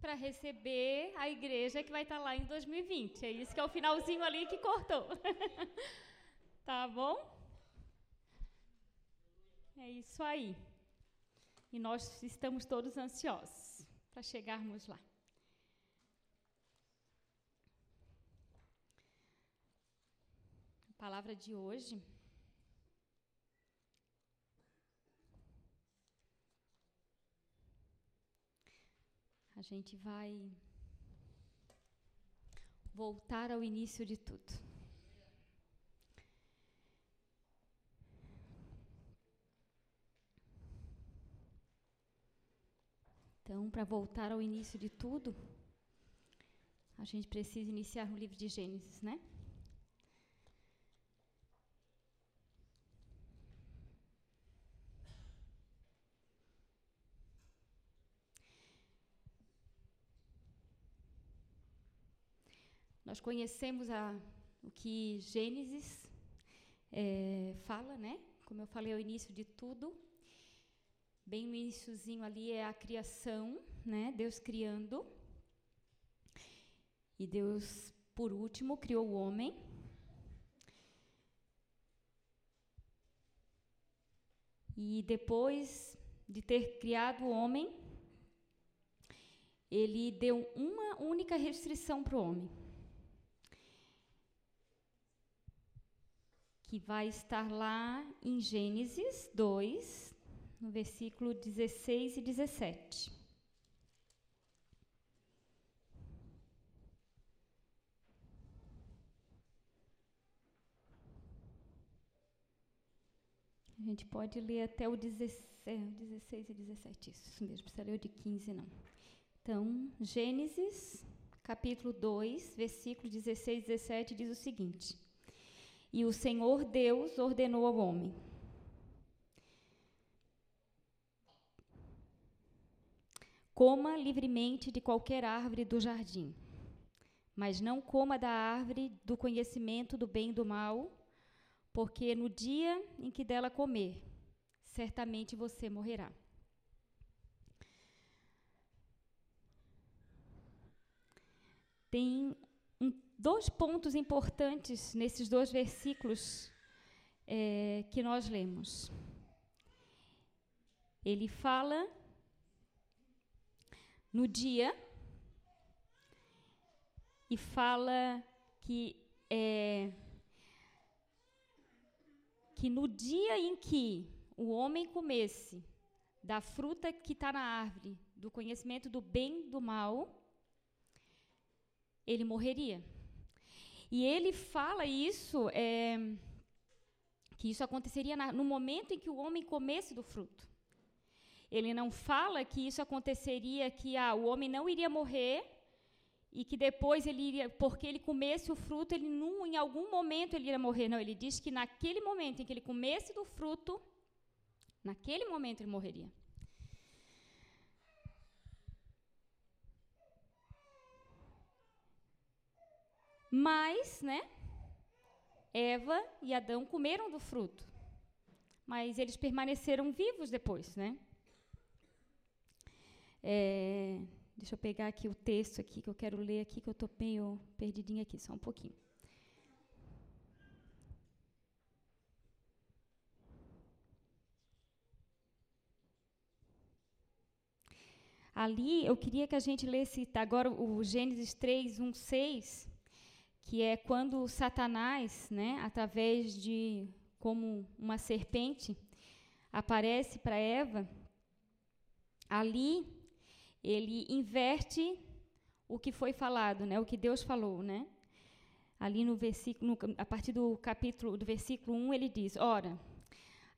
para receber a igreja que vai estar tá lá em 2020. É isso que é o finalzinho ali que cortou. tá bom? É isso aí. E nós estamos todos ansiosos para chegarmos lá. A palavra de hoje a gente vai voltar ao início de tudo. Então, para voltar ao início de tudo, a gente precisa iniciar no livro de Gênesis, né? Nós conhecemos a, o que Gênesis é, fala, né? Como eu falei ao início de tudo. Bem no iníciozinho ali é a criação, né? Deus criando. E Deus, por último, criou o homem. E depois de ter criado o homem, ele deu uma única restrição para o homem. Que vai estar lá em Gênesis 2, no versículo 16 e 17. A gente pode ler até o 16, 16 e 17, isso mesmo, precisa ler o de 15 não. Então, Gênesis, capítulo 2, versículo 16 e 17 diz o seguinte: e o Senhor Deus ordenou ao homem: Coma livremente de qualquer árvore do jardim, mas não coma da árvore do conhecimento do bem e do mal, porque no dia em que dela comer, certamente você morrerá. Tem dois pontos importantes nesses dois versículos é, que nós lemos. Ele fala no dia e fala que é, que no dia em que o homem comesse da fruta que está na árvore, do conhecimento do bem e do mal, ele morreria. E ele fala isso, é, que isso aconteceria na, no momento em que o homem comesse do fruto. Ele não fala que isso aconteceria, que ah, o homem não iria morrer e que depois ele iria, porque ele comesse o fruto, ele num, em algum momento ele iria morrer. Não, ele diz que naquele momento em que ele comesse do fruto, naquele momento ele morreria. Mas, né, Eva e Adão comeram do fruto. Mas eles permaneceram vivos depois, né? É, deixa eu pegar aqui o texto aqui que eu quero ler aqui, que eu estou meio perdidinha aqui, só um pouquinho. Ali, eu queria que a gente lesse agora o Gênesis 3, 1, 6, que é quando Satanás, né, através de como uma serpente, aparece para Eva. Ali, ele inverte o que foi falado, né? O que Deus falou, né? Ali no versículo, no, a partir do capítulo do versículo 1, ele diz: Ora,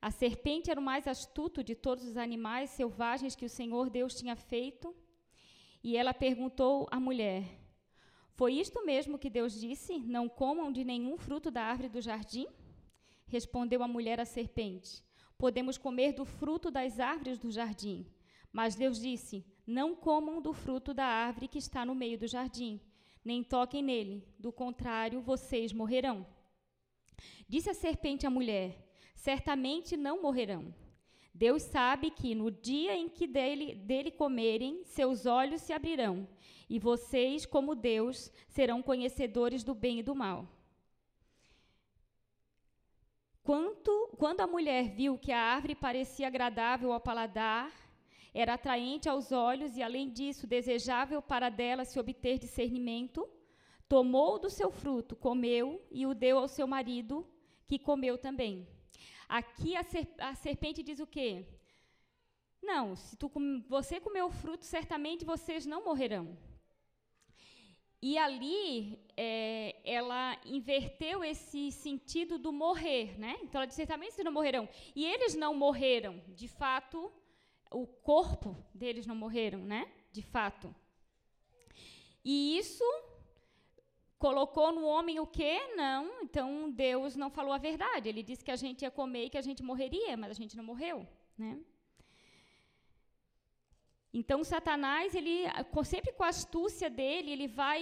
a serpente era o mais astuto de todos os animais selvagens que o Senhor Deus tinha feito. E ela perguntou à mulher: Foi isto mesmo que Deus disse? Não comam de nenhum fruto da árvore do jardim? Respondeu a mulher à serpente: Podemos comer do fruto das árvores do jardim. Mas Deus disse: Não comam do fruto da árvore que está no meio do jardim, nem toquem nele, do contrário, vocês morrerão. Disse a serpente à mulher: Certamente não morrerão. Deus sabe que no dia em que dele, dele comerem, seus olhos se abrirão, e vocês, como Deus, serão conhecedores do bem e do mal. Quanto, quando a mulher viu que a árvore parecia agradável ao paladar era atraente aos olhos e, além disso, desejável para dela se obter discernimento. Tomou do seu fruto, comeu e o deu ao seu marido, que comeu também. Aqui a, ser, a serpente diz o quê? Não, se tu, você comer o fruto, certamente vocês não morrerão. E ali é, ela inverteu esse sentido do morrer, né? Então ela disse, certamente vocês não morrerão. E eles não morreram, de fato, o corpo deles não morreram, né? De fato. E isso colocou no homem o quê? Não, então Deus não falou a verdade. Ele disse que a gente ia comer e que a gente morreria, mas a gente não morreu, né? Então Satanás, ele sempre com a astúcia dele, ele vai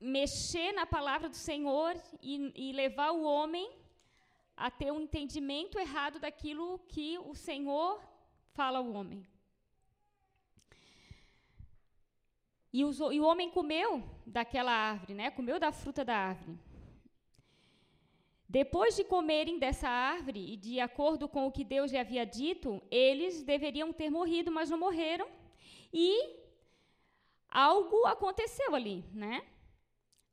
mexer na palavra do Senhor e, e levar o homem a ter um entendimento errado daquilo que o Senhor fala o homem. E, os, e, o homem comeu daquela árvore, né? comeu da fruta da árvore. Depois de comerem dessa árvore, e de acordo com o que Deus lhe havia dito, eles deveriam ter morrido, mas não morreram. E algo aconteceu ali, né?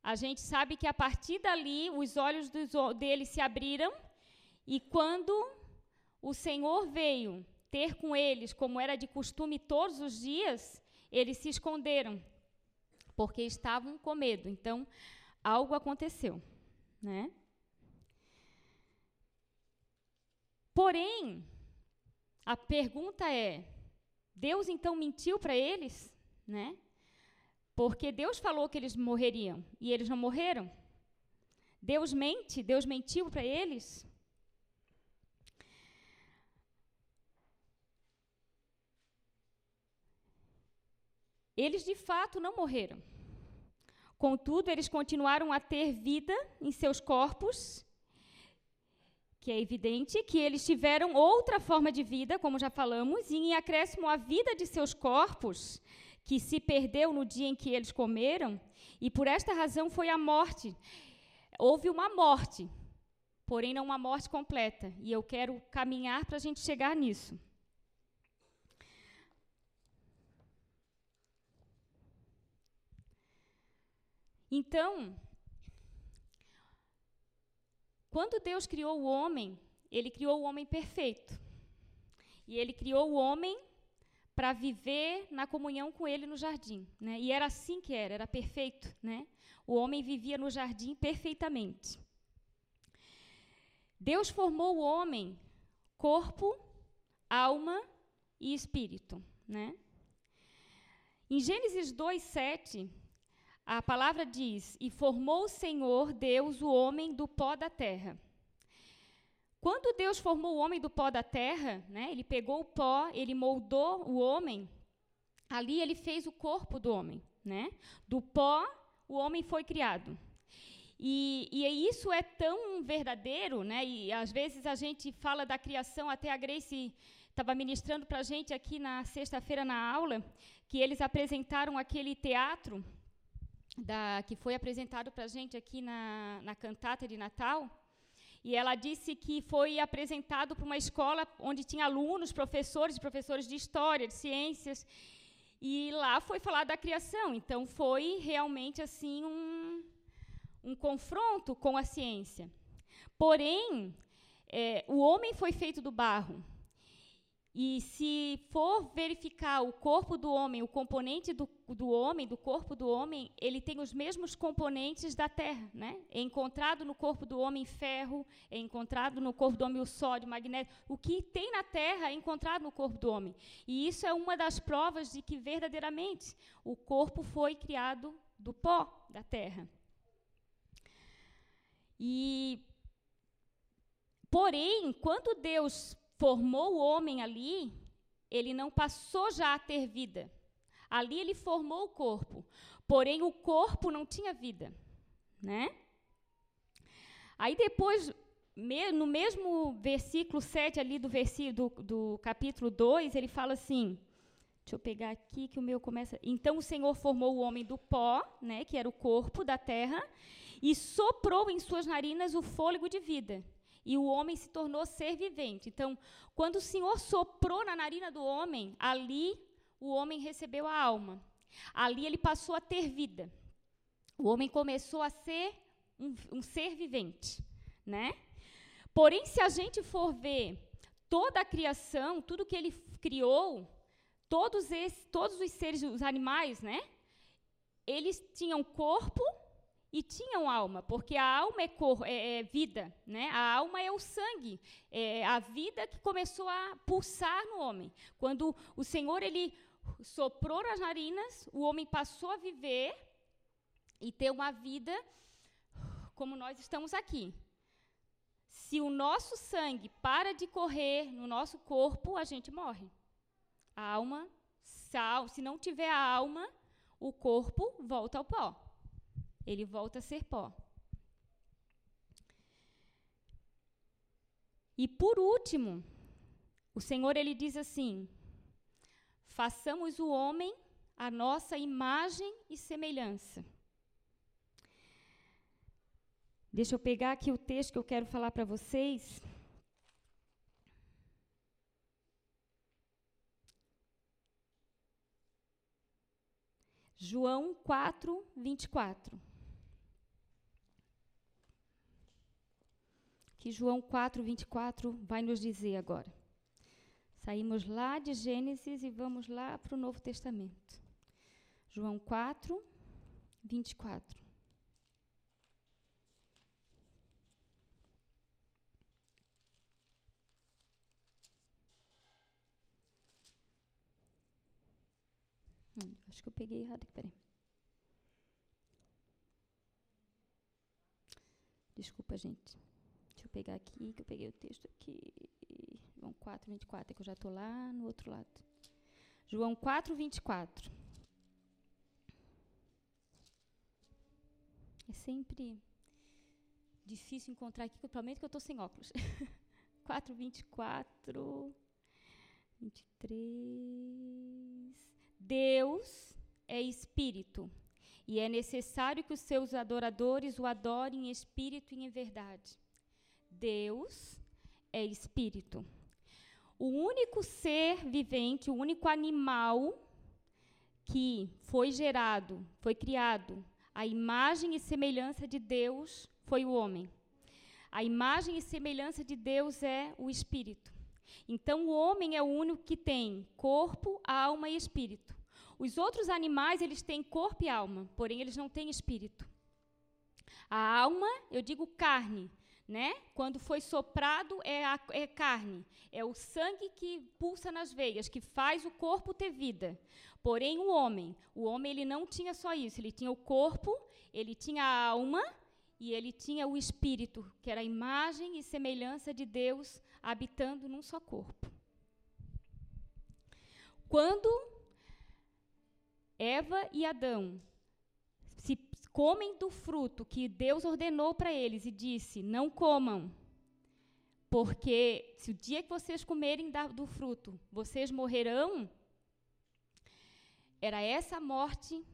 A gente sabe que a partir dali os olhos dos, deles se abriram e quando o Senhor veio ter com eles, como era de costume todos os dias, eles se esconderam, porque estavam com medo. Então, algo aconteceu, né? Porém, a pergunta é: Deus então mentiu para eles, né? Porque Deus falou que eles morreriam e eles não morreram. Deus mente, Deus mentiu para eles. Eles de fato não morreram. Contudo, eles continuaram a ter vida em seus corpos, que é evidente que eles tiveram outra forma de vida, como já falamos, e em acréscimo à vida de seus corpos, que se perdeu no dia em que eles comeram, e por esta razão foi a morte. Houve uma morte, porém não uma morte completa, e eu quero caminhar para a gente chegar nisso. Então, quando Deus criou o homem, ele criou o homem perfeito. E ele criou o homem para viver na comunhão com ele no jardim. Né? E era assim que era, era perfeito. Né? O homem vivia no jardim perfeitamente. Deus formou o homem corpo, alma e espírito. Né? Em Gênesis 2, 7, a palavra diz: E formou o Senhor Deus o homem do pó da terra quando Deus formou o homem do pó da terra, né, ele pegou o pó, ele moldou o homem, ali ele fez o corpo do homem. Né? Do pó, o homem foi criado. E, e isso é tão verdadeiro, né? e às vezes a gente fala da criação, até a Grace estava ministrando para a gente aqui na sexta-feira na aula, que eles apresentaram aquele teatro da, que foi apresentado para a gente aqui na, na cantata de Natal, e ela disse que foi apresentado para uma escola onde tinha alunos, professores, professores de história, de ciências, e lá foi falar da criação. Então foi realmente assim um, um confronto com a ciência. Porém, é, o homem foi feito do barro. E se for verificar o corpo do homem, o componente do, do homem, do corpo do homem, ele tem os mesmos componentes da terra. Né? É encontrado no corpo do homem ferro, é encontrado no corpo do homem o sódio, o magnésio. O que tem na terra é encontrado no corpo do homem. E isso é uma das provas de que verdadeiramente o corpo foi criado do pó da terra. E porém, quando Deus formou o homem ali, ele não passou já a ter vida. Ali ele formou o corpo, porém o corpo não tinha vida, né? Aí depois, no mesmo versículo 7 ali do, versículo, do, do capítulo 2, ele fala assim, deixa eu pegar aqui que o meu começa, então o Senhor formou o homem do pó, né, que era o corpo da terra, e soprou em suas narinas o fôlego de vida, e o homem se tornou ser vivente. Então, quando o Senhor soprou na narina do homem, ali o homem recebeu a alma. Ali ele passou a ter vida. O homem começou a ser um, um ser vivente, né? Porém, se a gente for ver toda a criação, tudo que ele criou, todos, esses, todos os seres, os animais, né? Eles tinham corpo e tinham alma, porque a alma é, cor, é, é vida, né? A alma é o sangue, é a vida que começou a pulsar no homem. Quando o Senhor ele soprou nas narinas, o homem passou a viver e ter uma vida como nós estamos aqui. Se o nosso sangue para de correr no nosso corpo, a gente morre. A alma, se não tiver a alma, o corpo volta ao pó ele volta a ser pó. E por último, o Senhor ele diz assim: façamos o homem a nossa imagem e semelhança. Deixa eu pegar aqui o texto que eu quero falar para vocês. João 4, 24. Que João 4, 24 vai nos dizer agora. Saímos lá de Gênesis e vamos lá para o Novo Testamento. João 4, 24. Hum, acho que eu peguei errado aqui, peraí. Desculpa, gente pegar aqui, que eu peguei o texto aqui. João 4, 24, é que eu já estou lá no outro lado. João 4, 24. É sempre difícil encontrar aqui, provavelmente que eu estou sem óculos. 4, 24, 23. Deus é espírito, e é necessário que os seus adoradores o adorem em espírito e em verdade. Deus é espírito. O único ser vivente, o único animal que foi gerado, foi criado, a imagem e semelhança de Deus foi o homem. A imagem e semelhança de Deus é o espírito. Então o homem é o único que tem corpo, alma e espírito. Os outros animais, eles têm corpo e alma, porém eles não têm espírito. A alma, eu digo carne, né? Quando foi soprado é, a, é carne, é o sangue que pulsa nas veias, que faz o corpo ter vida. Porém, o homem, o homem ele não tinha só isso, ele tinha o corpo, ele tinha a alma e ele tinha o espírito, que era a imagem e semelhança de Deus habitando num só corpo. Quando Eva e Adão comem do fruto que Deus ordenou para eles e disse: Não comam, porque se o dia que vocês comerem do fruto, vocês morrerão. Era essa morte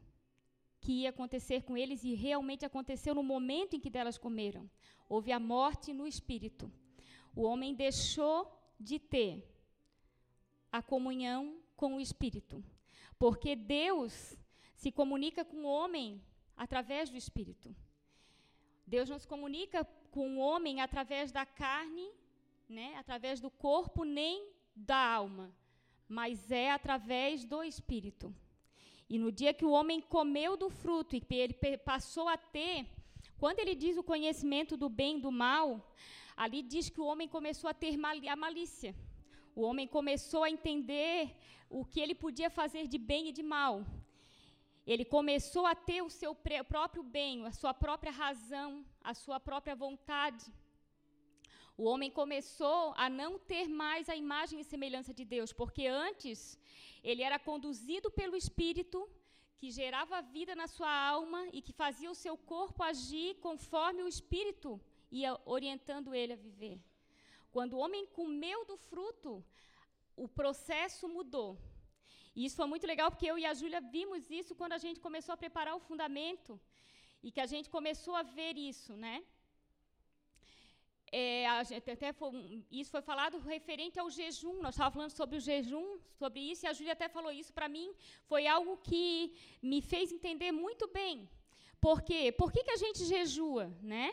que ia acontecer com eles e realmente aconteceu no momento em que delas comeram. Houve a morte no espírito. O homem deixou de ter a comunhão com o espírito, porque Deus se comunica com o homem através do espírito. Deus não se comunica com o homem através da carne, né, através do corpo, nem da alma, mas é através do espírito. E no dia que o homem comeu do fruto e ele passou a ter, quando ele diz o conhecimento do bem e do mal, ali diz que o homem começou a ter a malícia. O homem começou a entender o que ele podia fazer de bem e de mal. Ele começou a ter o seu próprio bem, a sua própria razão, a sua própria vontade. O homem começou a não ter mais a imagem e semelhança de Deus, porque antes ele era conduzido pelo Espírito, que gerava vida na sua alma e que fazia o seu corpo agir conforme o Espírito ia orientando ele a viver. Quando o homem comeu do fruto, o processo mudou. E isso foi muito legal, porque eu e a Júlia vimos isso quando a gente começou a preparar o fundamento e que a gente começou a ver isso, né? É, até foi, isso foi falado referente ao jejum. Nós estávamos falando sobre o jejum, sobre isso, e a Júlia até falou isso para mim. Foi algo que me fez entender muito bem. Por quê? Por que, que a gente jejua, né?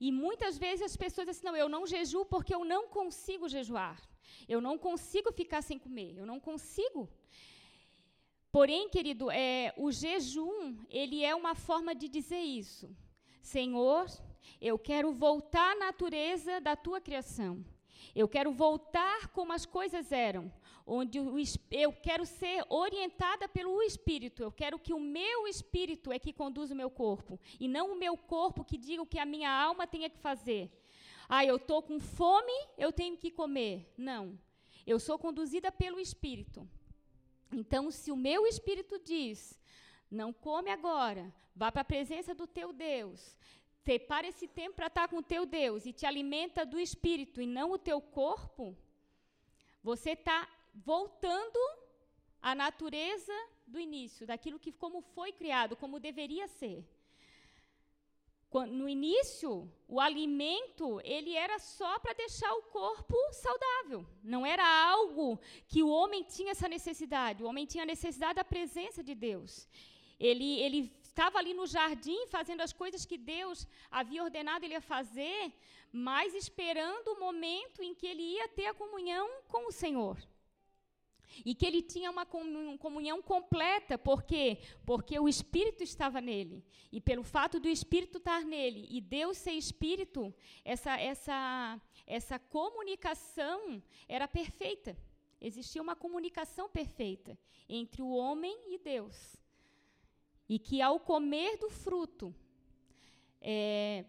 E muitas vezes as pessoas dizem assim, não, eu não jejuo porque eu não consigo jejuar. Eu não consigo ficar sem comer. Eu não consigo. Porém, querido, é, o jejum, ele é uma forma de dizer isso. Senhor, eu quero voltar à natureza da tua criação. Eu quero voltar como as coisas eram, onde eu quero ser orientada pelo Espírito. Eu quero que o meu Espírito é que conduza o meu corpo, e não o meu corpo que diga o que a minha alma tenha que fazer. Ah, eu estou com fome, eu tenho que comer. Não. Eu sou conduzida pelo Espírito. Então, se o meu espírito diz, não come agora, vá para a presença do teu Deus, separa esse tempo para estar com o teu Deus e te alimenta do espírito e não o teu corpo, você está voltando à natureza do início, daquilo que como foi criado, como deveria ser no início, o alimento ele era só para deixar o corpo saudável. Não era algo que o homem tinha essa necessidade. O homem tinha necessidade da presença de Deus. Ele, ele estava ali no jardim fazendo as coisas que Deus havia ordenado ele a fazer, mas esperando o momento em que ele ia ter a comunhão com o Senhor. E que ele tinha uma comunhão completa, por quê? Porque o Espírito estava nele. E pelo fato do Espírito estar nele e Deus ser Espírito, essa, essa, essa comunicação era perfeita. Existia uma comunicação perfeita entre o homem e Deus. E que ao comer do fruto, é,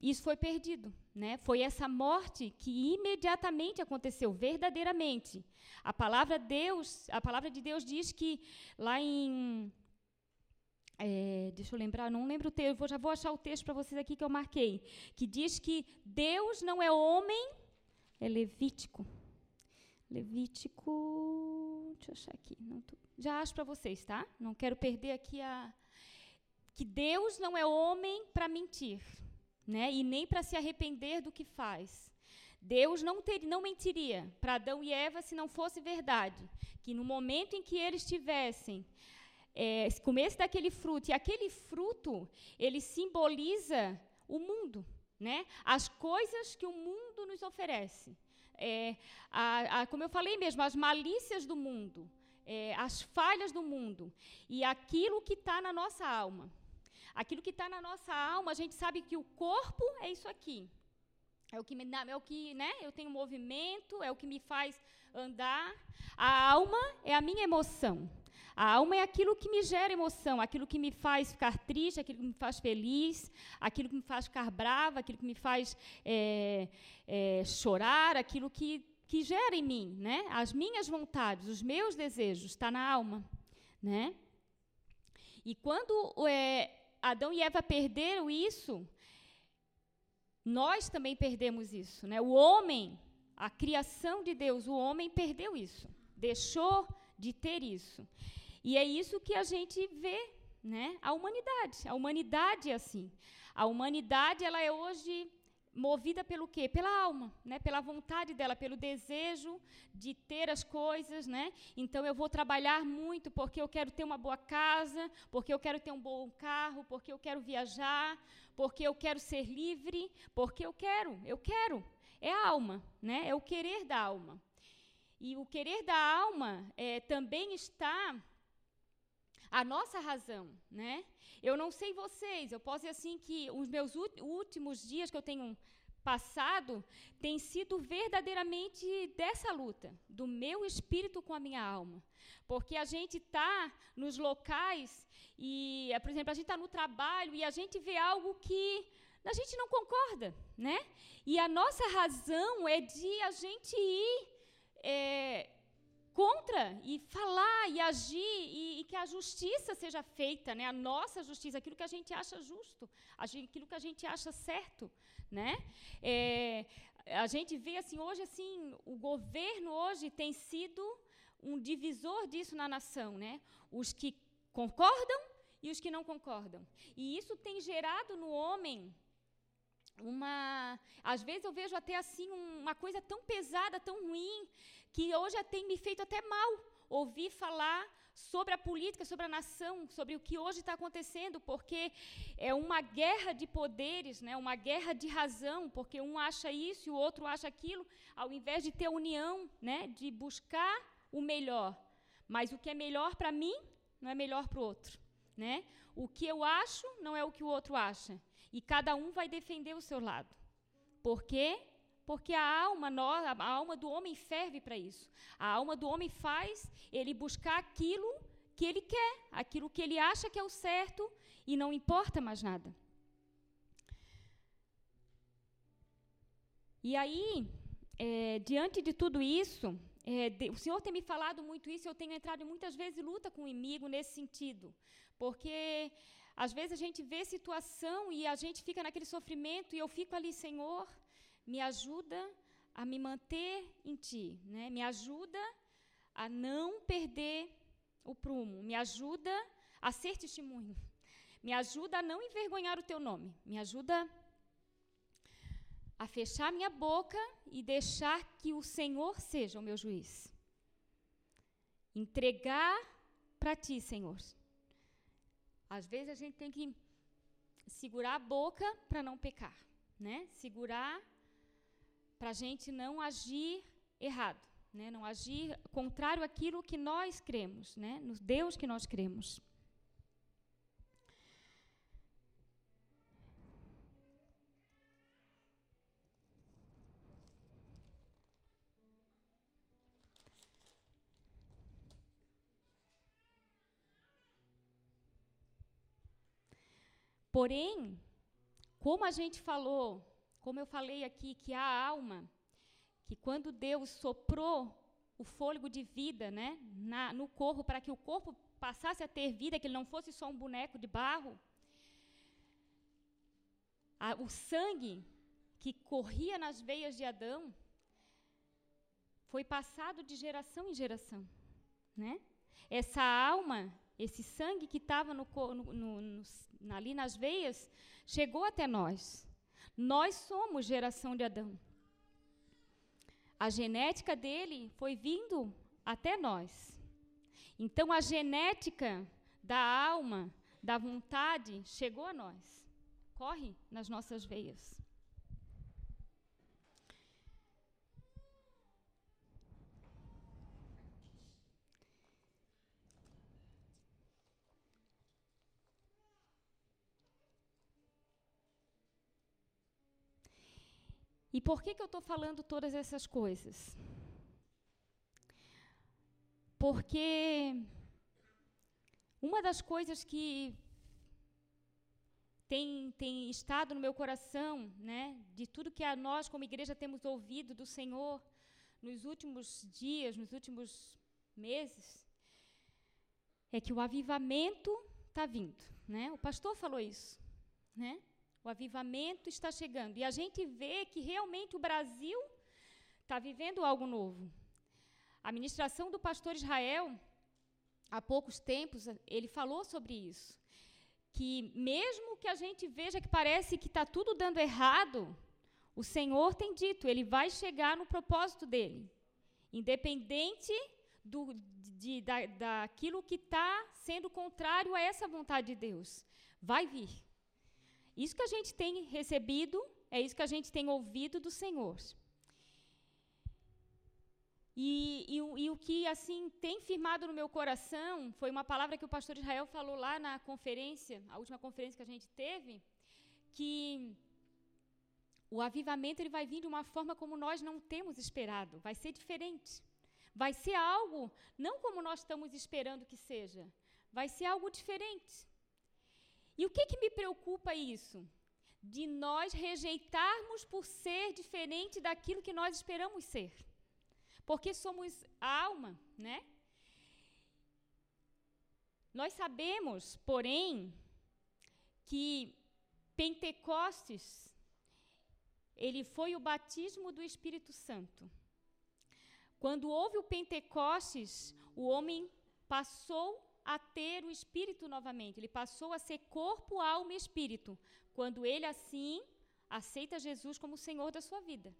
isso foi perdido. Né? Foi essa morte que imediatamente aconteceu, verdadeiramente. A palavra Deus, a palavra de Deus diz que lá em é, deixa eu lembrar, não lembro o texto, já vou achar o texto para vocês aqui que eu marquei, que diz que Deus não é homem, é Levítico. Levítico, deixa eu achar aqui, tô, já acho para vocês, tá? Não quero perder aqui a que Deus não é homem para mentir né? e nem para se arrepender do que faz. Deus não, ter, não mentiria para Adão e Eva se não fosse verdade. Que no momento em que eles tivessem, é, comesse daquele fruto, e aquele fruto, ele simboliza o mundo, né? as coisas que o mundo nos oferece. é, a, a, como eu falei mesmo, as malícias do mundo, é, as falhas do mundo e aquilo que está na nossa alma. Aquilo que está na nossa alma, a gente sabe que o corpo é isso aqui. É o que me é o que, né? Eu tenho movimento, é o que me faz andar. A alma é a minha emoção. A alma é aquilo que me gera emoção, aquilo que me faz ficar triste, aquilo que me faz feliz, aquilo que me faz ficar brava, aquilo que me faz é, é, chorar, aquilo que, que gera em mim, né? As minhas vontades, os meus desejos, está na alma, né? E quando é, Adão e Eva perderam isso, nós também perdemos isso, né? O homem, a criação de Deus, o homem perdeu isso, deixou de ter isso. E é isso que a gente vê, né? A humanidade. A humanidade é assim. A humanidade ela é hoje movida pelo quê? Pela alma, né? Pela vontade dela, pelo desejo de ter as coisas, né? Então eu vou trabalhar muito porque eu quero ter uma boa casa, porque eu quero ter um bom carro, porque eu quero viajar, porque eu quero ser livre, porque eu quero, eu quero. É a alma, né? É o querer da alma. E o querer da alma é, também está a nossa razão, né? Eu não sei vocês, eu posso dizer assim que os meus últimos dias que eu tenho passado têm sido verdadeiramente dessa luta, do meu espírito com a minha alma. Porque a gente está nos locais e, por exemplo, a gente está no trabalho e a gente vê algo que a gente não concorda, né? E a nossa razão é de a gente ir é, contra e falar e agir e, e, que a justiça seja feita, né? A nossa justiça, aquilo que a gente acha justo, aquilo que a gente acha certo, né? É, a gente vê assim hoje assim o governo hoje tem sido um divisor disso na nação, né? Os que concordam e os que não concordam. E isso tem gerado no homem uma, às vezes eu vejo até assim uma coisa tão pesada, tão ruim, que hoje tem me feito até mal ouvir falar sobre a política, sobre a nação, sobre o que hoje está acontecendo, porque é uma guerra de poderes, né, uma guerra de razão, porque um acha isso e o outro acha aquilo, ao invés de ter união, né, de buscar o melhor. Mas o que é melhor para mim não é melhor para o outro. Né? O que eu acho não é o que o outro acha. E cada um vai defender o seu lado. Por quê? Porque a alma, a alma do homem ferve para isso. A alma do homem faz ele buscar aquilo que ele quer, aquilo que ele acha que é o certo e não importa mais nada. E aí, é, diante de tudo isso, é, de, o Senhor tem me falado muito isso, eu tenho entrado muitas vezes em luta com o inimigo nesse sentido. Porque às vezes a gente vê situação e a gente fica naquele sofrimento e eu fico ali, Senhor, me ajuda a me manter em ti, né? Me ajuda a não perder o prumo, me ajuda a ser testemunho. Me ajuda a não envergonhar o teu nome. Me ajuda a fechar minha boca e deixar que o Senhor seja o meu juiz. Entregar para ti, Senhor. Às vezes a gente tem que segurar a boca para não pecar, né? Segurar para a gente não agir errado, né? não agir contrário àquilo que nós cremos, né? no Deus que nós cremos. Porém, como a gente falou como eu falei aqui, que a alma, que quando Deus soprou o fôlego de vida né, na, no corpo, para que o corpo passasse a ter vida, que ele não fosse só um boneco de barro, a, o sangue que corria nas veias de Adão foi passado de geração em geração. Né? Essa alma, esse sangue que estava no, no, no, ali nas veias, chegou até nós. Nós somos geração de Adão. A genética dele foi vindo até nós. Então a genética da alma, da vontade, chegou a nós. Corre nas nossas veias. E por que, que eu estou falando todas essas coisas? Porque uma das coisas que tem, tem estado no meu coração, né, de tudo que a nós como igreja temos ouvido do Senhor nos últimos dias, nos últimos meses, é que o avivamento está vindo, né? O pastor falou isso, né? O avivamento está chegando e a gente vê que realmente o Brasil está vivendo algo novo. A ministração do pastor Israel, há poucos tempos, ele falou sobre isso. Que mesmo que a gente veja que parece que está tudo dando errado, o Senhor tem dito, ele vai chegar no propósito dele. Independente do, de, da, daquilo que está sendo contrário a essa vontade de Deus. Vai vir. Isso que a gente tem recebido, é isso que a gente tem ouvido do Senhor. E, e, e, o que assim tem firmado no meu coração foi uma palavra que o pastor Israel falou lá na conferência, a última conferência que a gente teve, que o avivamento ele vai vir de uma forma como nós não temos esperado, vai ser diferente. Vai ser algo não como nós estamos esperando que seja, vai ser algo diferente. E o que, que me preocupa isso? De nós rejeitarmos por ser diferente daquilo que nós esperamos ser. Porque somos alma, né? Nós sabemos, porém, que Pentecostes ele foi o batismo do Espírito Santo. Quando houve o Pentecostes, o homem passou a ter o Espírito novamente. Ele passou a ser corpo, alma e espírito. Quando ele assim aceita Jesus como Senhor da sua vida.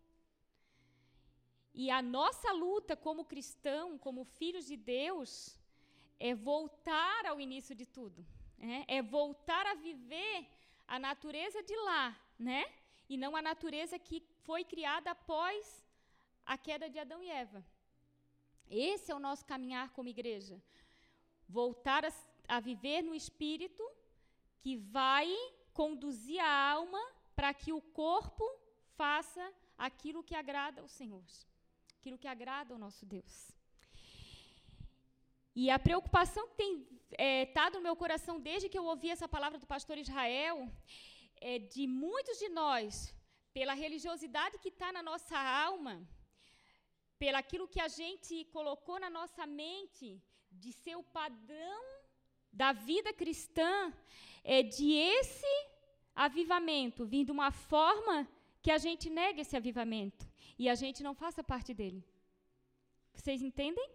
E a nossa luta como cristão, como filhos de Deus, é voltar ao início de tudo. Né? É voltar a viver a natureza de lá, né? E não a natureza que foi criada após a queda de Adão e Eva. Esse é o nosso caminhar como igreja. Voltar a, a viver no espírito que vai conduzir a alma para que o corpo faça aquilo que agrada ao Senhor, aquilo que agrada ao nosso Deus. E a preocupação que tem estado é, no meu coração desde que eu ouvi essa palavra do pastor Israel é de muitos de nós, pela religiosidade que está na nossa alma, pelaquilo que a gente colocou na nossa mente de ser o padrão da vida cristã, é de esse avivamento vir de uma forma que a gente nega esse avivamento e a gente não faça parte dele. Vocês entendem?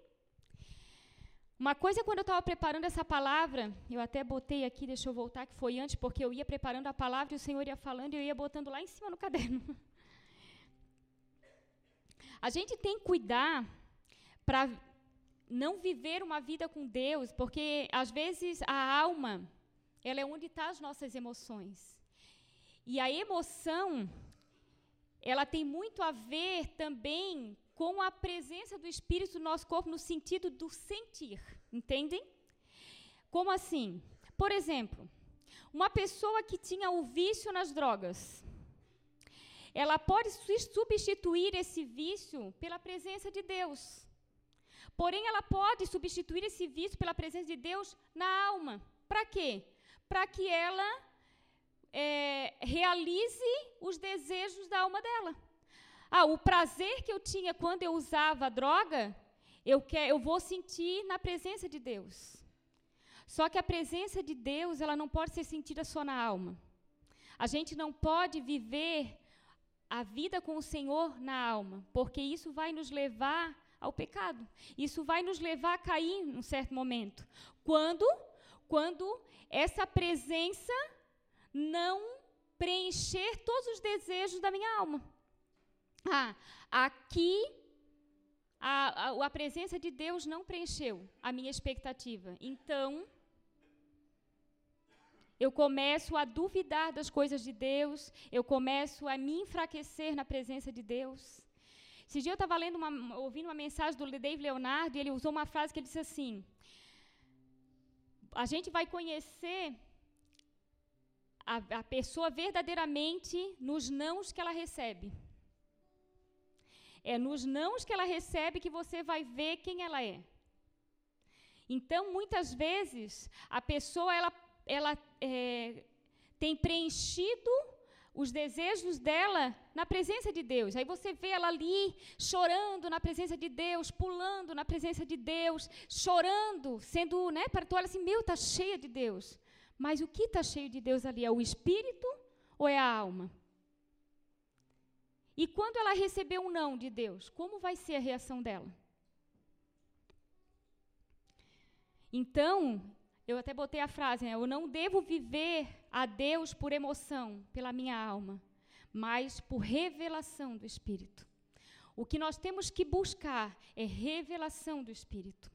Uma coisa, quando eu estava preparando essa palavra, eu até botei aqui, deixa eu voltar, que foi antes, porque eu ia preparando a palavra e o Senhor ia falando e eu ia botando lá em cima no caderno. A gente tem que cuidar para não viver uma vida com Deus, porque às vezes a alma, ela é onde estão tá as nossas emoções. E a emoção, ela tem muito a ver também com a presença do Espírito no nosso corpo, no sentido do sentir, entendem? Como assim? Por exemplo, uma pessoa que tinha o vício nas drogas, ela pode substituir esse vício pela presença de Deus. Porém, ela pode substituir esse vício pela presença de Deus na alma. Para quê? Para que ela é, realize os desejos da alma dela. Ah, o prazer que eu tinha quando eu usava droga, eu, quer, eu vou sentir na presença de Deus. Só que a presença de Deus, ela não pode ser sentida só na alma. A gente não pode viver a vida com o Senhor na alma, porque isso vai nos levar ao pecado. Isso vai nos levar a cair num certo momento. Quando quando essa presença não preencher todos os desejos da minha alma. Ah, aqui a, a, a presença de Deus não preencheu a minha expectativa. Então, eu começo a duvidar das coisas de Deus, eu começo a me enfraquecer na presença de Deus. Esse dia eu estava uma, ouvindo uma mensagem do Dave Leonardo e ele usou uma frase que ele disse assim: A gente vai conhecer a, a pessoa verdadeiramente nos nãos que ela recebe. É nos nãos que ela recebe que você vai ver quem ela é. Então, muitas vezes, a pessoa ela, ela é, tem preenchido os desejos dela na presença de Deus. Aí você vê ela ali chorando na presença de Deus, pulando na presença de Deus, chorando, sendo, né, para tu olha assim, meu, tá cheia de Deus. Mas o que está cheio de Deus ali é o espírito ou é a alma? E quando ela recebeu um não de Deus, como vai ser a reação dela? Então, eu até botei a frase, né? eu não devo viver a Deus por emoção, pela minha alma, mas por revelação do Espírito. O que nós temos que buscar é revelação do Espírito.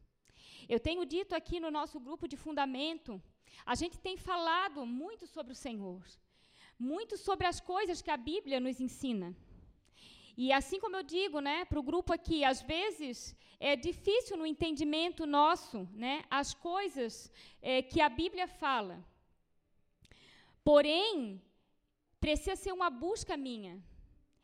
Eu tenho dito aqui no nosso grupo de fundamento, a gente tem falado muito sobre o Senhor, muito sobre as coisas que a Bíblia nos ensina. E assim como eu digo, né, para o grupo aqui, às vezes é difícil no entendimento nosso, né, as coisas é, que a Bíblia fala. Porém, precisa ser uma busca minha.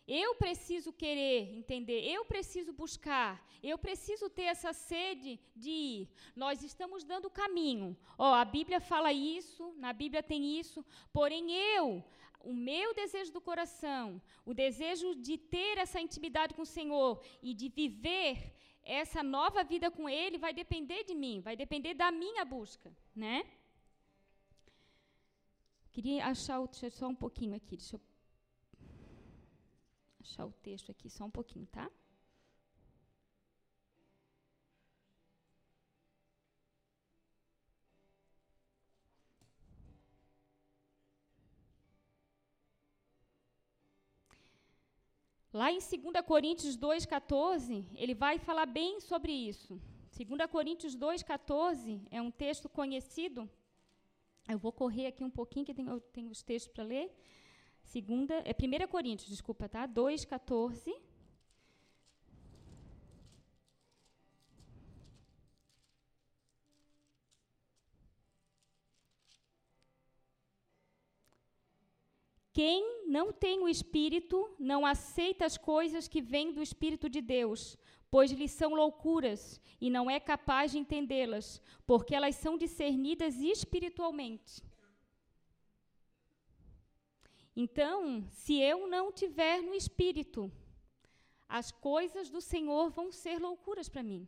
Eu preciso querer entender, eu preciso buscar, eu preciso ter essa sede de ir. Nós estamos dando caminho. Ó, a Bíblia fala isso, na Bíblia tem isso, porém eu o meu desejo do coração, o desejo de ter essa intimidade com o Senhor e de viver essa nova vida com Ele vai depender de mim, vai depender da minha busca, né? Queria achar o só um pouquinho aqui, deixa eu achar o texto aqui só um pouquinho, tá? Lá em 2 Coríntios 2,14, ele vai falar bem sobre isso. 2 Coríntios 2,14 é um texto conhecido. Eu vou correr aqui um pouquinho, que eu tenho os textos para ler. Segunda, é 1 Coríntios, desculpa, tá? 2,14. Quem não tem o Espírito não aceita as coisas que vêm do Espírito de Deus, pois lhes são loucuras e não é capaz de entendê-las, porque elas são discernidas espiritualmente. Então, se eu não tiver no Espírito, as coisas do Senhor vão ser loucuras para mim.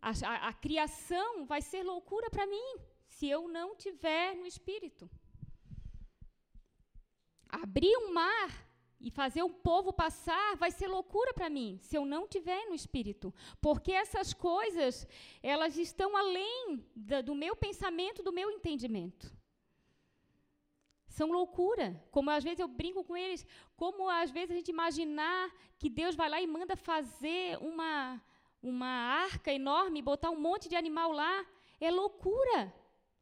A, a, a criação vai ser loucura para mim, se eu não tiver no Espírito abrir um mar e fazer um povo passar vai ser loucura para mim, se eu não tiver no espírito, porque essas coisas, elas estão além do meu pensamento, do meu entendimento. São loucura, como às vezes eu brinco com eles, como às vezes a gente imaginar que Deus vai lá e manda fazer uma uma arca enorme, botar um monte de animal lá, é loucura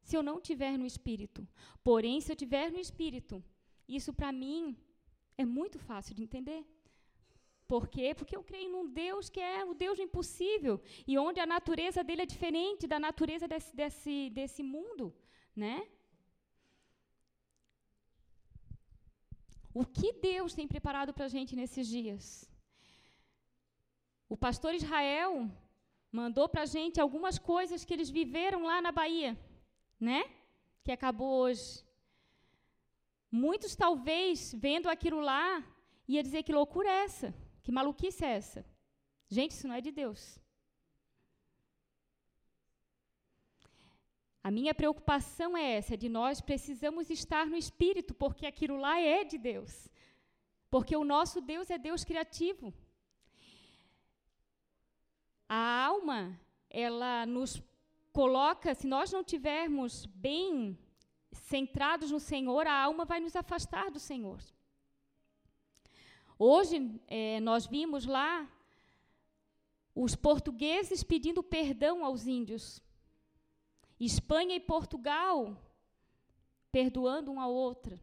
se eu não tiver no espírito. Porém, se eu tiver no espírito, isso, para mim, é muito fácil de entender. Por quê? Porque eu creio num Deus que é o Deus do impossível e onde a natureza dele é diferente da natureza desse, desse, desse mundo, né? O que Deus tem preparado para a gente nesses dias? O pastor Israel mandou para a gente algumas coisas que eles viveram lá na Bahia, né? Que acabou hoje. Muitos, talvez, vendo aquilo lá, ia dizer que loucura é essa? Que maluquice é essa? Gente, isso não é de Deus. A minha preocupação é essa, de nós precisamos estar no espírito, porque aquilo lá é de Deus. Porque o nosso Deus é Deus criativo. A alma, ela nos coloca, se nós não tivermos bem centrados no Senhor, a alma vai nos afastar do Senhor. Hoje, é, nós vimos lá os portugueses pedindo perdão aos índios. Espanha e Portugal perdoando um ao outro.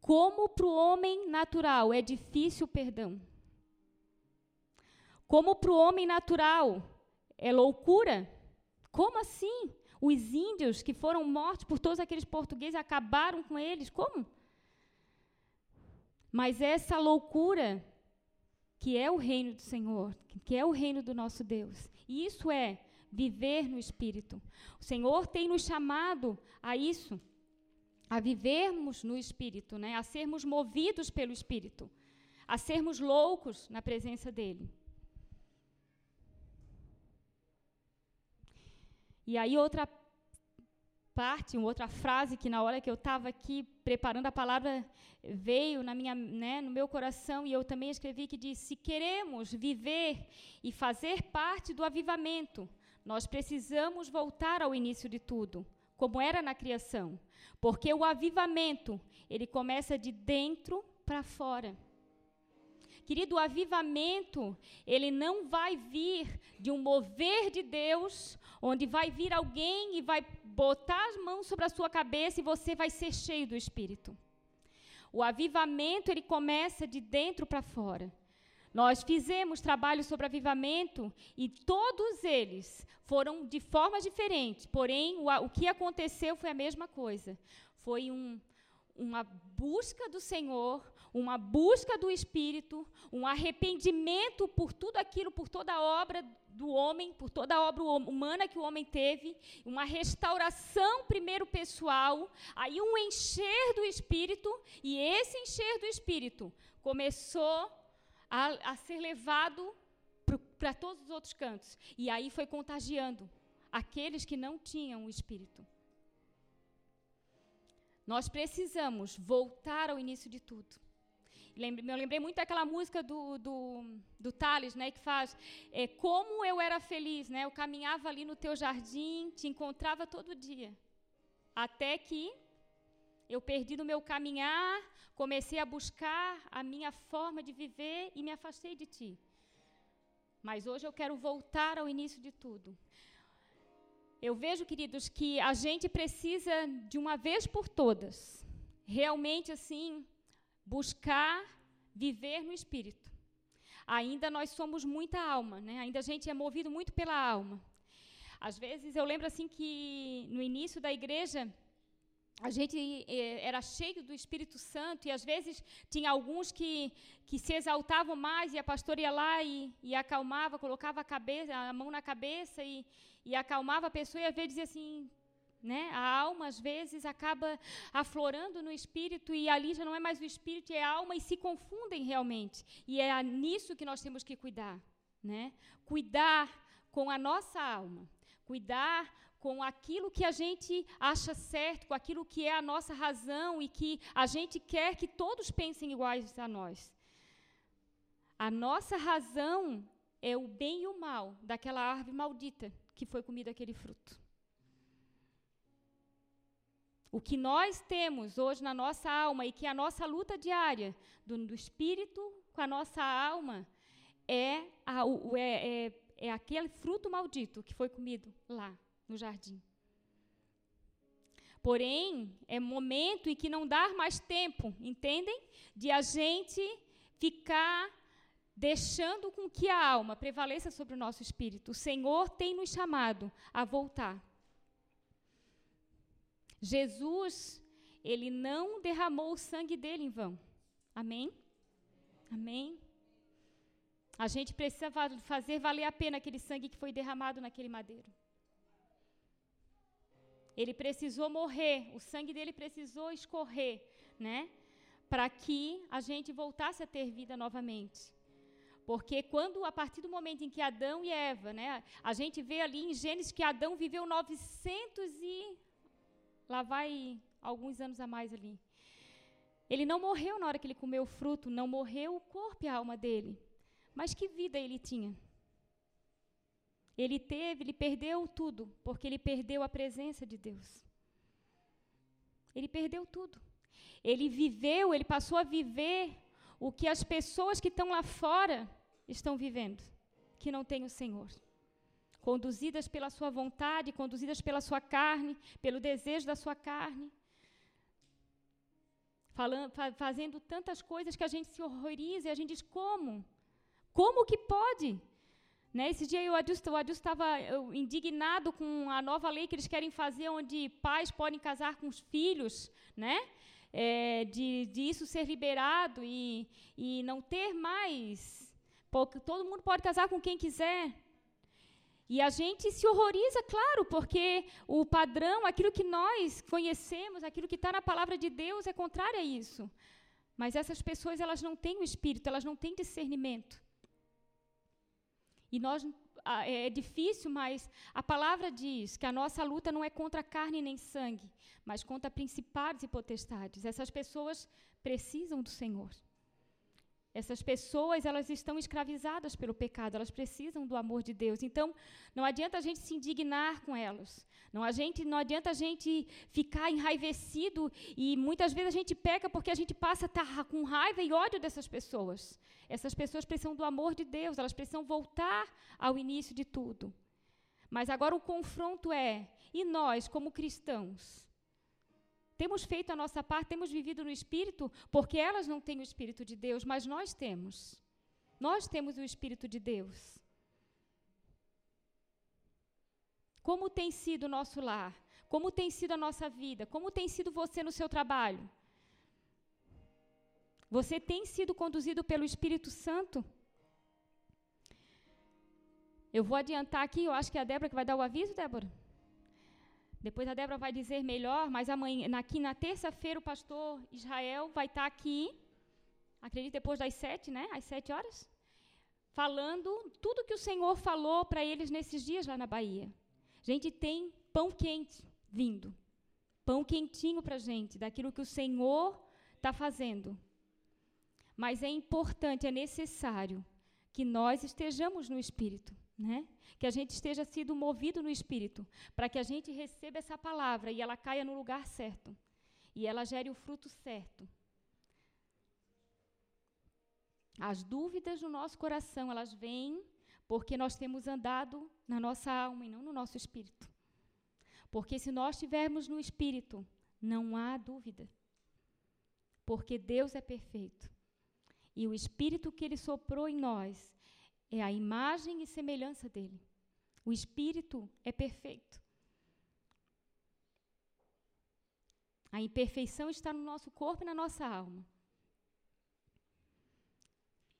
Como para o homem natural é difícil o perdão. Como para o homem natural é loucura. Como assim? Os índios que foram mortos por todos aqueles portugueses acabaram com eles. Como? Mas essa loucura que é o reino do Senhor, que é o reino do nosso Deus. E isso é viver no Espírito. O Senhor tem nos chamado a isso, a vivermos no Espírito, né? a sermos movidos pelo Espírito, a sermos loucos na presença dEle. E aí, outra parte, uma outra frase que na hora que eu estava aqui preparando a palavra veio na minha, né, no meu coração e eu também escrevi que diz: se queremos viver e fazer parte do avivamento, nós precisamos voltar ao início de tudo, como era na criação, porque o avivamento ele começa de dentro para fora. Querido, o avivamento, ele não vai vir de um mover de Deus, onde vai vir alguém e vai botar as mãos sobre a sua cabeça e você vai ser cheio do Espírito. O avivamento, ele começa de dentro para fora. Nós fizemos trabalho sobre avivamento e todos eles foram de formas diferentes, porém, o, o que aconteceu foi a mesma coisa. Foi um, uma busca do Senhor, uma busca do Espírito, um arrependimento por tudo aquilo, por toda a obra do homem, por toda a obra humana que o homem teve, uma restauração primeiro pessoal, aí um encher do Espírito, e esse encher do Espírito começou a, a ser levado para todos os outros cantos, e aí foi contagiando aqueles que não tinham o Espírito. Nós precisamos voltar ao início de tudo. Eu lembrei muito daquela música do, do, do Thales, né, que faz é, Como eu era feliz, né? Eu caminhava ali no teu jardim, te encontrava todo dia. Até que eu perdi no meu caminhar, comecei a buscar a minha forma de viver e me afastei de ti. Mas hoje eu quero voltar ao início de tudo. Eu vejo, queridos, que a gente precisa, de uma vez por todas, realmente assim, buscar viver no Espírito. Ainda nós somos muita alma, né? ainda a gente é movido muito pela alma. Às vezes eu lembro assim que no início da igreja a gente eh, era cheio do Espírito Santo e às vezes tinha alguns que, que se exaltavam mais e a pastora ia lá e, e acalmava, colocava a, cabeça, a mão na cabeça e, e acalmava a pessoa e às vezes dizia assim, né? A alma às vezes acaba aflorando no espírito e ali já não é mais o espírito, é a alma e se confundem realmente. E é nisso que nós temos que cuidar, né? Cuidar com a nossa alma, cuidar com aquilo que a gente acha certo, com aquilo que é a nossa razão e que a gente quer que todos pensem iguais a nós. A nossa razão é o bem e o mal daquela árvore maldita que foi comido aquele fruto. O que nós temos hoje na nossa alma e que é a nossa luta diária do, do espírito com a nossa alma é, a, é, é, é aquele fruto maldito que foi comido lá no jardim. Porém, é momento em que não dá mais tempo, entendem? De a gente ficar deixando com que a alma prevaleça sobre o nosso espírito. O Senhor tem nos chamado a voltar. Jesus, ele não derramou o sangue dele em vão. Amém? Amém? A gente precisa fazer valer a pena aquele sangue que foi derramado naquele madeiro. Ele precisou morrer, o sangue dele precisou escorrer, né? Para que a gente voltasse a ter vida novamente. Porque quando, a partir do momento em que Adão e Eva, né, a gente vê ali em Gênesis que Adão viveu 900 e Lá vai alguns anos a mais ali. Ele não morreu na hora que ele comeu o fruto, não morreu o corpo e a alma dele. Mas que vida ele tinha? Ele teve, ele perdeu tudo, porque ele perdeu a presença de Deus. Ele perdeu tudo. Ele viveu, ele passou a viver o que as pessoas que estão lá fora estão vivendo, que não tem o Senhor conduzidas pela sua vontade, conduzidas pela sua carne, pelo desejo da sua carne. Falando, fa fazendo tantas coisas que a gente se horroriza e a gente diz: como? Como que pode? Né, esse dia o Adilson estava indignado com a nova lei que eles querem fazer, onde pais podem casar com os filhos, né? É, de, de, isso ser liberado e, e não ter mais todo mundo pode casar com quem quiser. E a gente se horroriza, claro, porque o padrão, aquilo que nós conhecemos, aquilo que está na palavra de Deus é contrário a isso. Mas essas pessoas, elas não têm o espírito, elas não têm discernimento. E nós, é, é difícil, mas a palavra diz que a nossa luta não é contra carne nem sangue, mas contra principados e potestades. Essas pessoas precisam do Senhor. Essas pessoas, elas estão escravizadas pelo pecado, elas precisam do amor de Deus. Então, não adianta a gente se indignar com elas. Não, a gente, não adianta a gente ficar enraivecido e muitas vezes a gente peca porque a gente passa estar com raiva e ódio dessas pessoas. Essas pessoas precisam do amor de Deus, elas precisam voltar ao início de tudo. Mas agora o confronto é: e nós, como cristãos? Temos feito a nossa parte, temos vivido no Espírito, porque elas não têm o Espírito de Deus, mas nós temos. Nós temos o Espírito de Deus. Como tem sido o nosso lar? Como tem sido a nossa vida? Como tem sido você no seu trabalho? Você tem sido conduzido pelo Espírito Santo? Eu vou adiantar aqui, eu acho que é a Débora que vai dar o aviso, Débora. Depois a Débora vai dizer melhor, mas amanhã, aqui na terça-feira o pastor Israel vai estar aqui, acredito depois das sete, né? Às sete horas, falando tudo que o Senhor falou para eles nesses dias lá na Bahia. Gente, tem pão quente vindo, pão quentinho para gente, daquilo que o Senhor está fazendo. Mas é importante, é necessário que nós estejamos no Espírito, né? Que a gente esteja sido movido no Espírito, para que a gente receba essa palavra e ela caia no lugar certo. E ela gere o fruto certo. As dúvidas no nosso coração, elas vêm porque nós temos andado na nossa alma e não no nosso espírito. Porque se nós estivermos no espírito, não há dúvida. Porque Deus é perfeito. E o espírito que ele soprou em nós é a imagem e semelhança dele. O espírito é perfeito. A imperfeição está no nosso corpo e na nossa alma.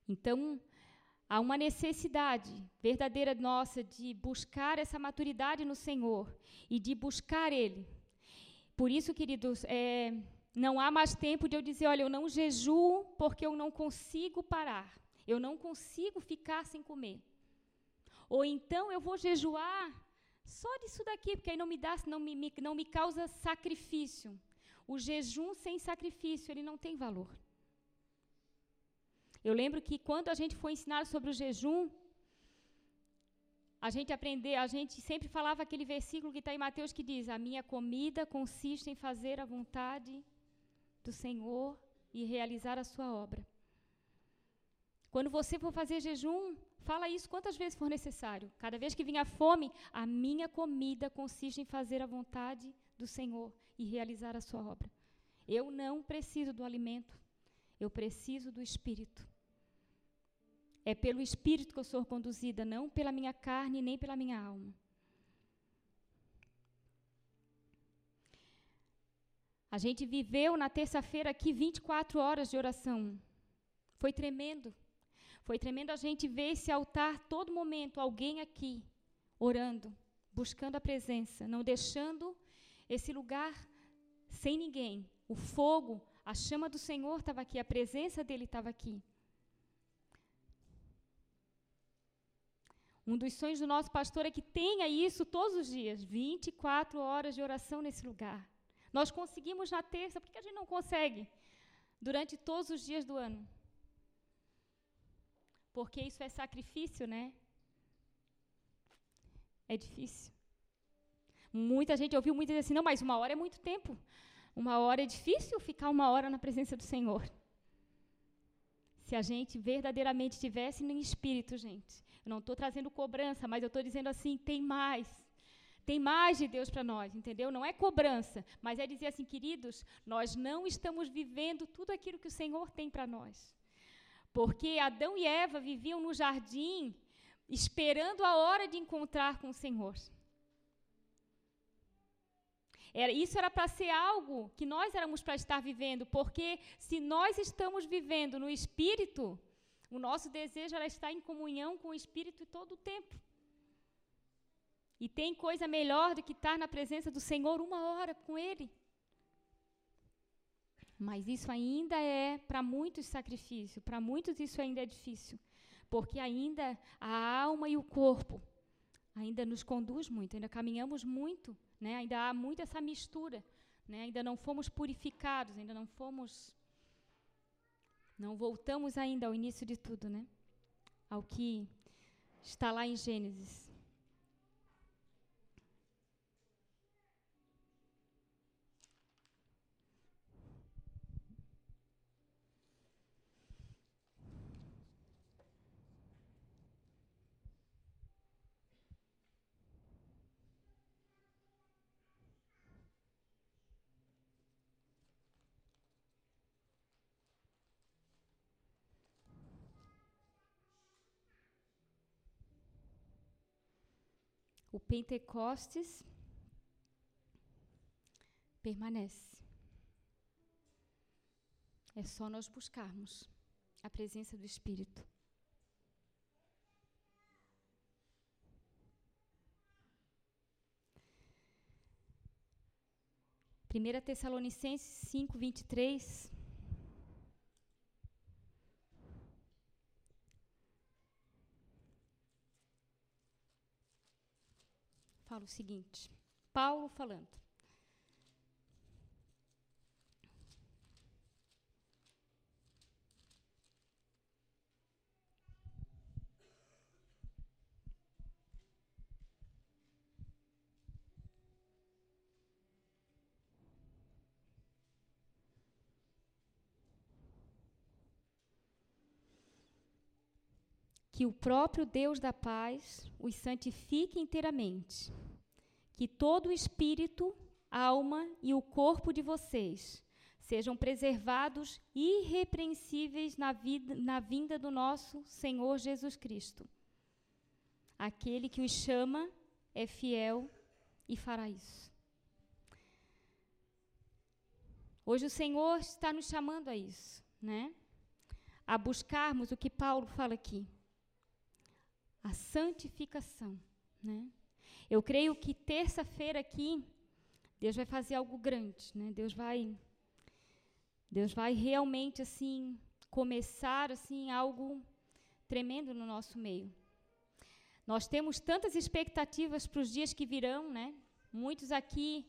Então, há uma necessidade verdadeira nossa de buscar essa maturidade no Senhor e de buscar Ele. Por isso, queridos, é, não há mais tempo de eu dizer, olha, eu não jejuo porque eu não consigo parar. Eu não consigo ficar sem comer. Ou então eu vou jejuar só disso daqui, porque aí não me dá, não me, me, não me causa sacrifício. O jejum sem sacrifício, ele não tem valor. Eu lembro que quando a gente foi ensinado sobre o jejum, a gente aprender, a gente sempre falava aquele versículo que está em Mateus que diz: A minha comida consiste em fazer a vontade do Senhor e realizar a sua obra. Quando você for fazer jejum, fala isso quantas vezes for necessário. Cada vez que vinha fome, a minha comida consiste em fazer a vontade do Senhor e realizar a sua obra. Eu não preciso do alimento, eu preciso do Espírito. É pelo Espírito que eu sou conduzida, não pela minha carne nem pela minha alma. A gente viveu na terça-feira aqui 24 horas de oração. Foi tremendo. Foi tremendo a gente ver esse altar todo momento, alguém aqui orando, buscando a presença, não deixando esse lugar sem ninguém. O fogo, a chama do Senhor estava aqui, a presença dele estava aqui. Um dos sonhos do nosso pastor é que tenha isso todos os dias, 24 horas de oração nesse lugar. Nós conseguimos na terça, por que a gente não consegue durante todos os dias do ano? Porque isso é sacrifício, né? É difícil. Muita gente ouviu dizer assim, não, mas uma hora é muito tempo. Uma hora é difícil ficar uma hora na presença do Senhor. Se a gente verdadeiramente estivesse no espírito, gente. Eu não estou trazendo cobrança, mas eu estou dizendo assim, tem mais. Tem mais de Deus para nós, entendeu? Não é cobrança, mas é dizer assim, queridos, nós não estamos vivendo tudo aquilo que o Senhor tem para nós. Porque Adão e Eva viviam no jardim esperando a hora de encontrar com o Senhor. Era, isso era para ser algo que nós éramos para estar vivendo, porque se nós estamos vivendo no Espírito, O nosso desejo é estar em comunhão com o Espírito todo o tempo. E tem coisa melhor do que estar na presença do Senhor uma hora com Ele. Mas isso ainda é para muitos sacrifício, para muitos isso ainda é difícil, porque ainda a alma e o corpo ainda nos conduz muito, ainda caminhamos muito, né? Ainda há muito essa mistura, né? Ainda não fomos purificados, ainda não fomos não voltamos ainda ao início de tudo, né? Ao que está lá em Gênesis. O Pentecostes permanece. É só nós buscarmos a presença do Espírito. Primeira Tessalonicenses 5, 23 fala o seguinte: Paulo falando. que o próprio Deus da paz os santifique inteiramente, que todo o espírito, alma e o corpo de vocês sejam preservados irrepreensíveis na, vida, na vinda do nosso Senhor Jesus Cristo. Aquele que os chama é fiel e fará isso. Hoje o Senhor está nos chamando a isso, né? A buscarmos o que Paulo fala aqui a santificação, né? Eu creio que terça-feira aqui Deus vai fazer algo grande, né? Deus vai Deus vai realmente assim começar assim algo tremendo no nosso meio. Nós temos tantas expectativas para os dias que virão, né? Muitos aqui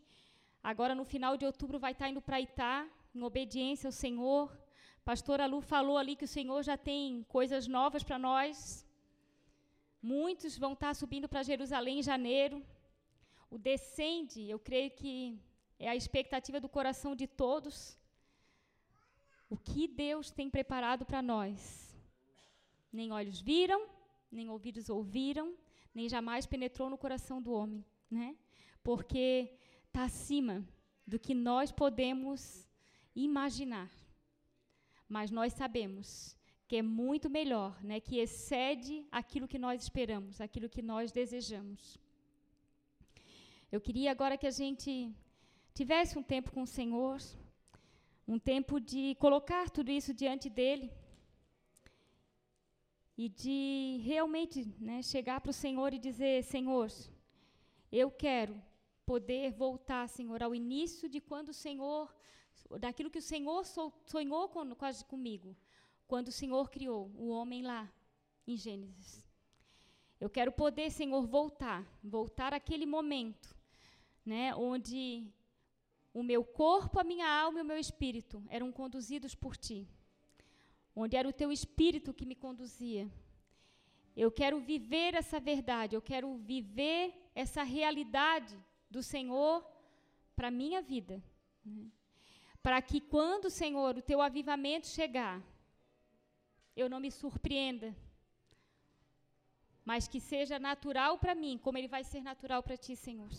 agora no final de outubro vai estar indo para Itá, em obediência ao Senhor. Pastora Lu falou ali que o Senhor já tem coisas novas para nós. Muitos vão estar subindo para Jerusalém em janeiro. O descende, eu creio que é a expectativa do coração de todos. O que Deus tem preparado para nós? Nem olhos viram, nem ouvidos ouviram, nem jamais penetrou no coração do homem, né? Porque está acima do que nós podemos imaginar. Mas nós sabemos que é muito melhor, né, que excede aquilo que nós esperamos, aquilo que nós desejamos. Eu queria agora que a gente tivesse um tempo com o Senhor, um tempo de colocar tudo isso diante dele e de realmente né, chegar para o Senhor e dizer: Senhor, eu quero poder voltar, Senhor, ao início de quando o Senhor, daquilo que o Senhor sonhou com, comigo, quando o Senhor criou o homem lá em Gênesis. Eu quero poder, Senhor, voltar, voltar àquele momento, né, onde o meu corpo, a minha alma e o meu espírito eram conduzidos por ti. Onde era o teu espírito que me conduzia. Eu quero viver essa verdade, eu quero viver essa realidade do Senhor para a minha vida. Né? Para que quando, Senhor, o teu avivamento chegar, eu não me surpreenda, mas que seja natural para mim, como ele vai ser natural para ti, Senhor.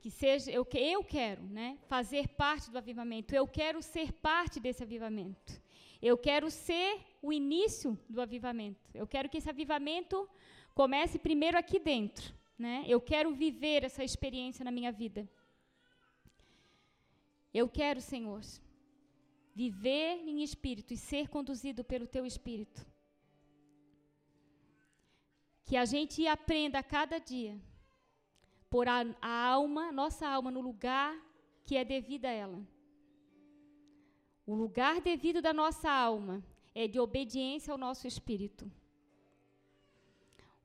Que seja, eu, eu quero né, fazer parte do avivamento, eu quero ser parte desse avivamento. Eu quero ser o início do avivamento. Eu quero que esse avivamento comece primeiro aqui dentro. Né? Eu quero viver essa experiência na minha vida. Eu quero, Senhor, viver em espírito e ser conduzido pelo teu espírito. Que a gente aprenda a cada dia pôr a, a alma, nossa alma, no lugar que é devido a ela. O lugar devido da nossa alma é de obediência ao nosso espírito.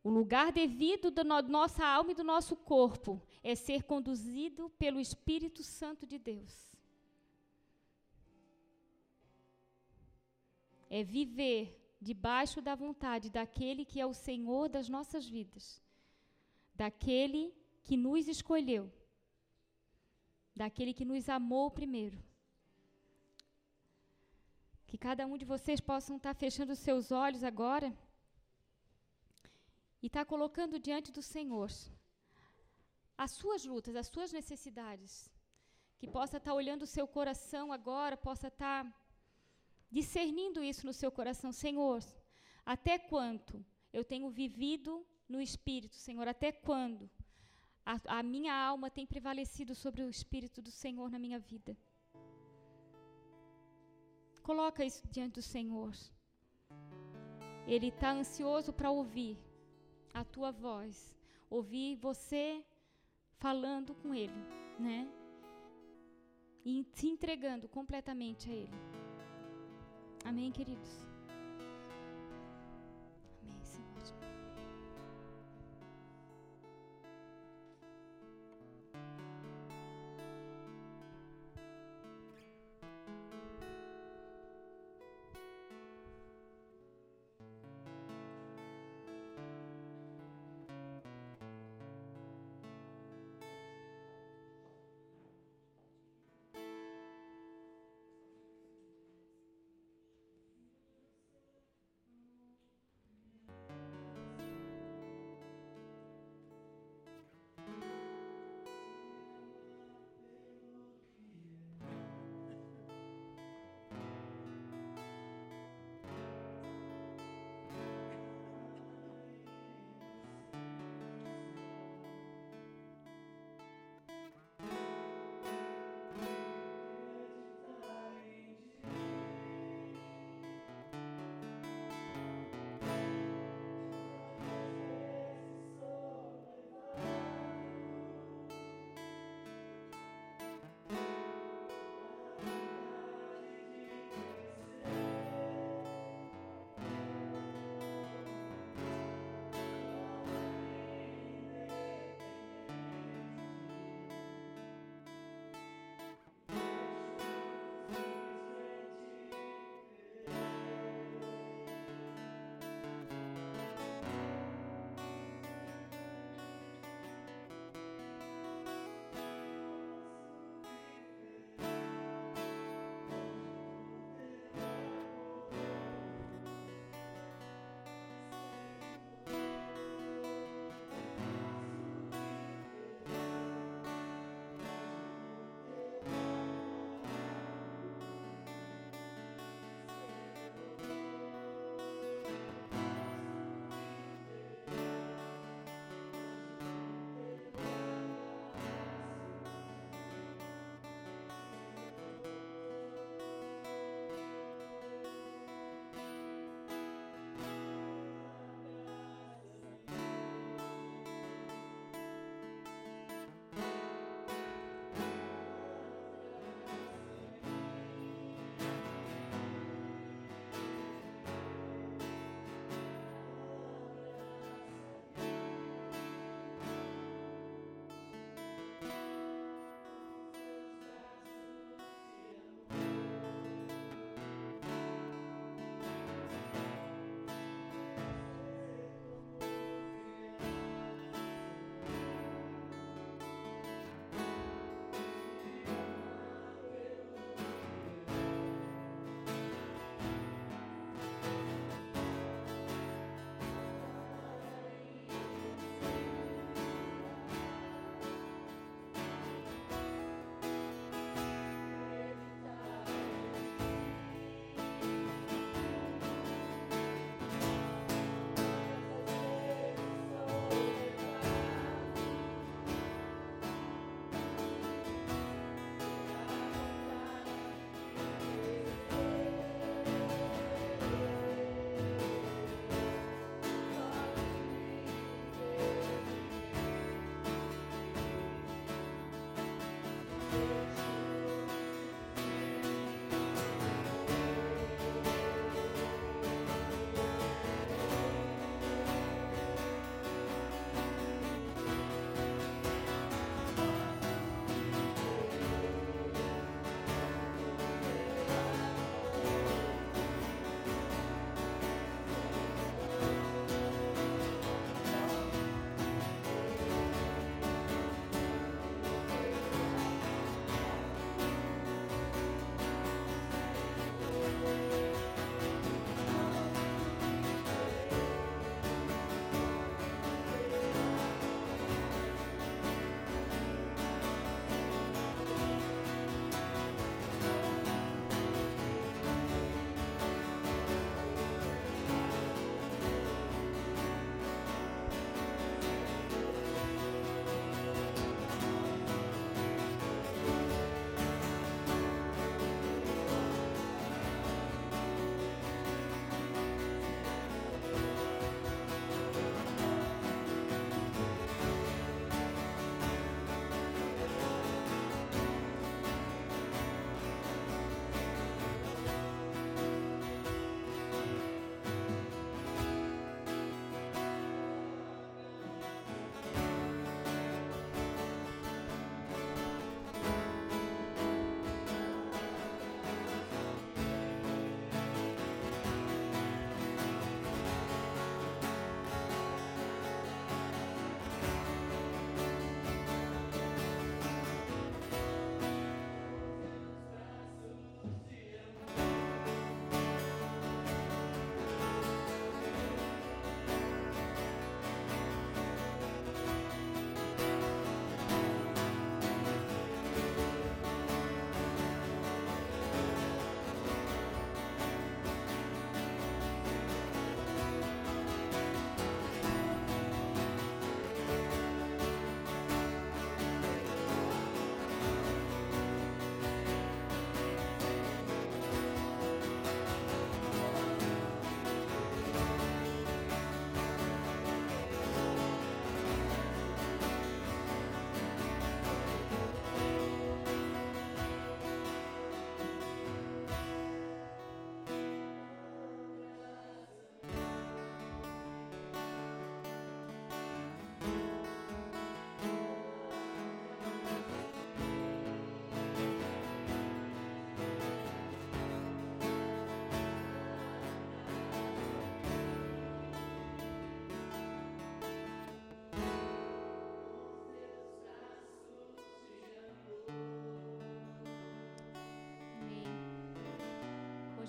O lugar devido da no, nossa alma e do nosso corpo é ser conduzido pelo Espírito Santo de Deus. É viver debaixo da vontade daquele que é o Senhor das nossas vidas, daquele que nos escolheu, daquele que nos amou primeiro. Que cada um de vocês possam estar fechando os seus olhos agora e estar colocando diante do Senhor as suas lutas, as suas necessidades. Que possa estar olhando o seu coração agora, possa estar discernindo isso no seu coração. Senhor, até quanto eu tenho vivido no Espírito, Senhor? Até quando a, a minha alma tem prevalecido sobre o Espírito do Senhor na minha vida? Coloca isso diante do Senhor. Ele está ansioso para ouvir a tua voz, ouvir você falando com Ele, né? E se entregando completamente a Ele. Amém, queridos?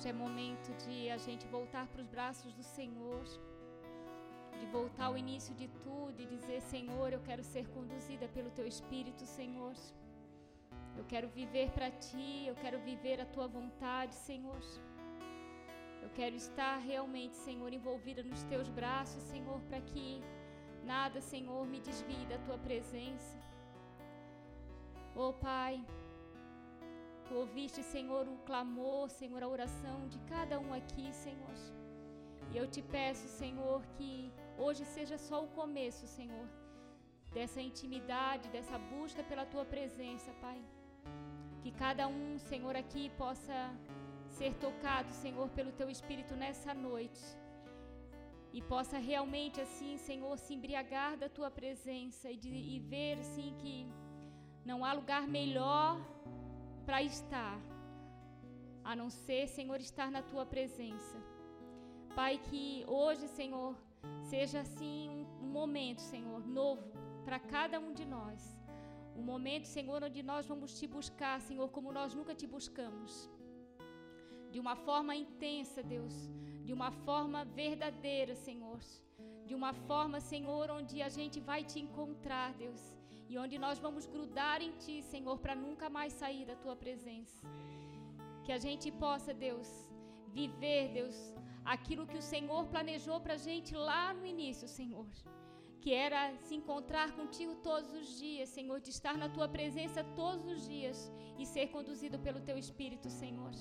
Hoje é momento de a gente voltar para os braços do Senhor, de voltar ao início de tudo e dizer: Senhor, eu quero ser conduzida pelo Teu Espírito, Senhor. Eu quero viver para Ti, eu quero viver a Tua vontade, Senhor. Eu quero estar realmente, Senhor, envolvida nos Teus braços, Senhor, para que nada, Senhor, me desvie da Tua presença. Oh Pai, Tu ouviste, Senhor, o clamor, Senhor, a oração de cada um aqui, Senhor. E eu te peço, Senhor, que hoje seja só o começo, Senhor, dessa intimidade, dessa busca pela tua presença, Pai. Que cada um, Senhor, aqui possa ser tocado, Senhor, pelo teu Espírito nessa noite. E possa realmente, assim, Senhor, se embriagar da tua presença e, de, e ver, assim, que não há lugar melhor para estar, a não ser, Senhor, estar na tua presença. Pai, que hoje, Senhor, seja assim um, momento, Senhor, novo para cada um de nós. Um momento, Senhor, onde nós vamos te buscar, Senhor, como nós nunca te buscamos. De uma forma intensa, Deus. De uma forma verdadeira, Senhor. De uma forma, Senhor, onde a gente vai te encontrar, Deus e onde nós vamos grudar em Ti, Senhor, para nunca mais sair da Tua presença. Que a gente possa, Deus, viver, Deus, aquilo que o Senhor planejou para a gente lá no início, Senhor. Que era se encontrar contigo todos os dias, Senhor, de estar na Tua presença todos os dias e ser conduzido pelo Teu Espírito, Senhor.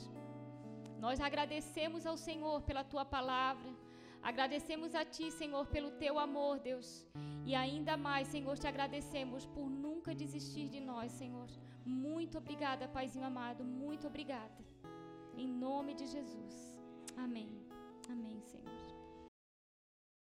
Nós agradecemos ao Senhor pela Tua palavra. Agradecemos a Ti, Senhor, pelo Teu amor, Deus. E ainda mais, Senhor, te agradecemos por nunca desistir de nós, Senhor. Muito obrigada, Paizinho amado. Muito obrigada. Em nome de Jesus. Amém. Amém, Senhor.